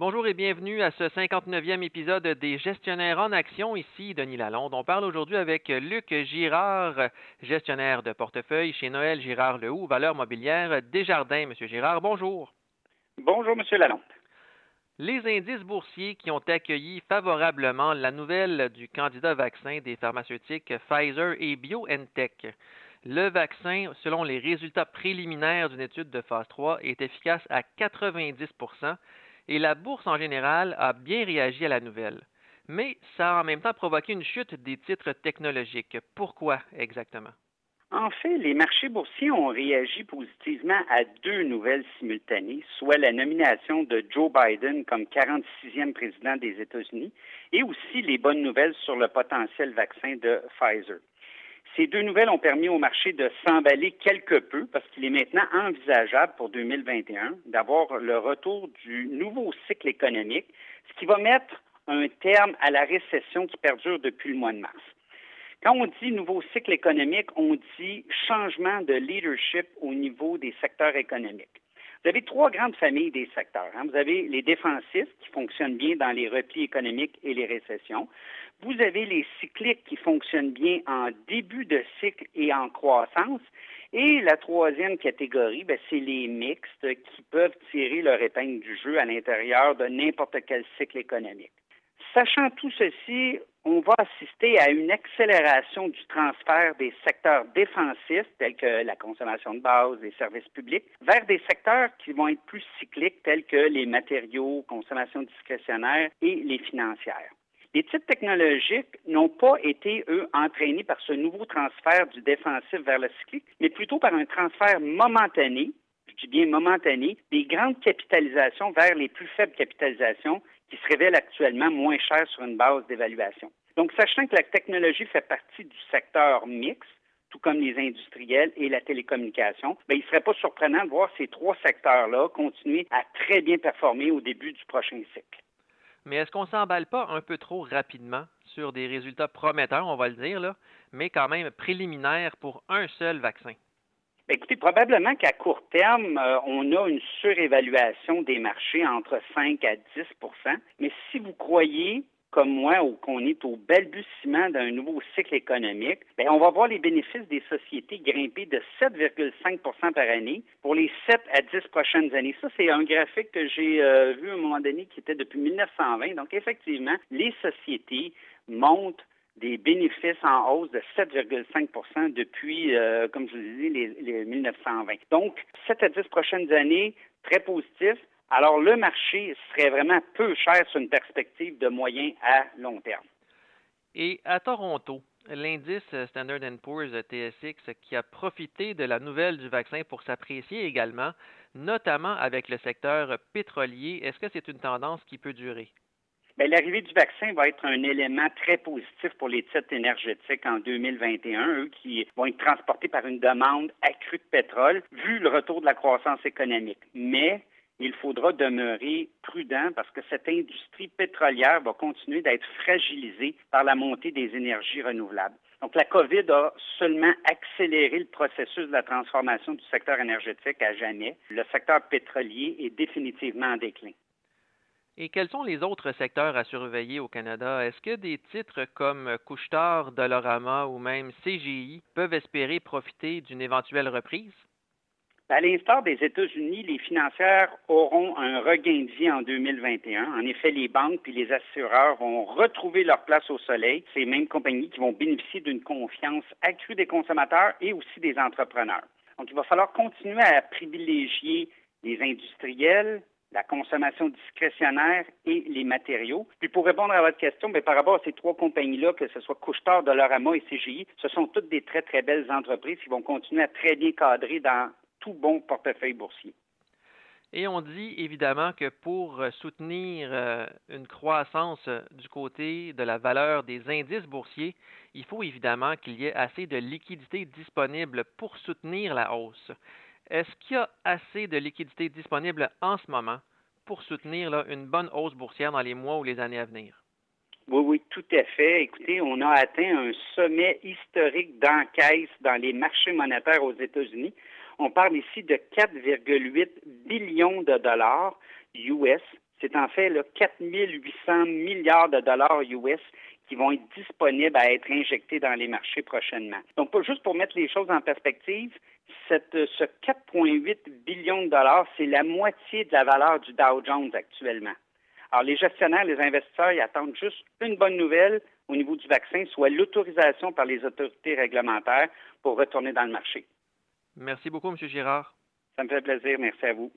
Bonjour et bienvenue à ce 59e épisode des Gestionnaires en action. Ici Denis Lalonde. On parle aujourd'hui avec Luc Girard, gestionnaire de portefeuille chez Noël Girard Lehoux, valeur mobilière Desjardins. Monsieur Girard, bonjour. Bonjour, Monsieur Lalonde. Les indices boursiers qui ont accueilli favorablement la nouvelle du candidat vaccin des pharmaceutiques Pfizer et BioNTech. Le vaccin, selon les résultats préliminaires d'une étude de phase 3, est efficace à 90 et la bourse en général a bien réagi à la nouvelle. Mais ça a en même temps provoqué une chute des titres technologiques. Pourquoi exactement? En fait, les marchés boursiers ont réagi positivement à deux nouvelles simultanées, soit la nomination de Joe Biden comme 46e président des États-Unis et aussi les bonnes nouvelles sur le potentiel vaccin de Pfizer. Ces deux nouvelles ont permis au marché de s'emballer quelque peu parce qu'il est maintenant envisageable pour 2021 d'avoir le retour du nouveau cycle économique, ce qui va mettre un terme à la récession qui perdure depuis le mois de mars. Quand on dit nouveau cycle économique, on dit changement de leadership au niveau des secteurs économiques. Vous avez trois grandes familles des secteurs. Hein. Vous avez les défensifs qui fonctionnent bien dans les replis économiques et les récessions. Vous avez les cycliques qui fonctionnent bien en début de cycle et en croissance. Et la troisième catégorie, ben, c'est les mixtes qui peuvent tirer leur épingle du jeu à l'intérieur de n'importe quel cycle économique. Sachant tout ceci, on va assister à une accélération du transfert des secteurs défensifs, tels que la consommation de base, les services publics, vers des secteurs qui vont être plus cycliques, tels que les matériaux, consommation discrétionnaire et les financières. Les titres technologiques n'ont pas été, eux, entraînés par ce nouveau transfert du défensif vers le cyclique, mais plutôt par un transfert momentané, je dis bien momentané, des grandes capitalisations vers les plus faibles capitalisations qui se révèlent actuellement moins chères sur une base d'évaluation. Donc, sachant que la technologie fait partie du secteur mix, tout comme les industriels et la télécommunication, bien, il ne serait pas surprenant de voir ces trois secteurs-là continuer à très bien performer au début du prochain cycle. Mais est-ce qu'on s'emballe pas un peu trop rapidement sur des résultats prometteurs, on va le dire, là, mais quand même préliminaires pour un seul vaccin? Ben, écoutez, probablement qu'à court terme, euh, on a une surévaluation des marchés entre 5 à 10% mais si vous croyez comme moi, qu'on est au balbutiement d'un nouveau cycle économique, bien, on va voir les bénéfices des sociétés grimper de 7,5% par année pour les 7 à 10 prochaines années. Ça, c'est un graphique que j'ai euh, vu à un moment donné qui était depuis 1920. Donc, effectivement, les sociétés montent des bénéfices en hausse de 7,5% depuis, euh, comme je vous disais, les, les 1920. Donc, 7 à 10 prochaines années, très positif. Alors, le marché serait vraiment peu cher sur une perspective de moyen à long terme. Et à Toronto, l'indice Standard Poor's TSX qui a profité de la nouvelle du vaccin pour s'apprécier également, notamment avec le secteur pétrolier. Est-ce que c'est une tendance qui peut durer? Bien, l'arrivée du vaccin va être un élément très positif pour les titres énergétiques en 2021, eux qui vont être transportés par une demande accrue de pétrole, vu le retour de la croissance économique. Mais il faudra demeurer prudent parce que cette industrie pétrolière va continuer d'être fragilisée par la montée des énergies renouvelables. Donc, la COVID a seulement accéléré le processus de la transformation du secteur énergétique à jamais. Le secteur pétrolier est définitivement en déclin. Et quels sont les autres secteurs à surveiller au Canada? Est-ce que des titres comme Couchetard, Dolorama ou même CGI peuvent espérer profiter d'une éventuelle reprise? À l'instar des États-Unis, les financières auront un regain de vie en 2021. En effet, les banques puis les assureurs vont retrouver leur place au soleil. Ces mêmes compagnies qui vont bénéficier d'une confiance accrue des consommateurs et aussi des entrepreneurs. Donc, il va falloir continuer à privilégier les industriels, la consommation discrétionnaire et les matériaux. Puis pour répondre à votre question, bien, par rapport à ces trois compagnies-là, que ce soit Couchetard, Dollarama et CGI, ce sont toutes des très, très belles entreprises qui vont continuer à très bien cadrer dans tout bon portefeuille boursier. Et on dit évidemment que pour soutenir euh, une croissance du côté de la valeur des indices boursiers, il faut évidemment qu'il y ait assez de liquidités disponibles pour soutenir la hausse. Est-ce qu'il y a assez de liquidités disponibles en ce moment pour soutenir une bonne hausse boursière dans les mois ou les années à venir? Oui, oui, tout à fait. Écoutez, on a atteint un sommet historique d'encaisse dans les marchés monétaires aux États-Unis. On parle ici de 4,8 billions de dollars US. C'est en fait là, 4 800 milliards de dollars US qui vont être disponibles à être injectés dans les marchés prochainement. Donc, juste pour mettre les choses en perspective, cette, ce 4,8 billions de dollars, c'est la moitié de la valeur du Dow Jones actuellement. Alors, les gestionnaires, les investisseurs, ils attendent juste une bonne nouvelle au niveau du vaccin, soit l'autorisation par les autorités réglementaires pour retourner dans le marché. Merci beaucoup, M. Girard. Ça me fait plaisir. Merci à vous.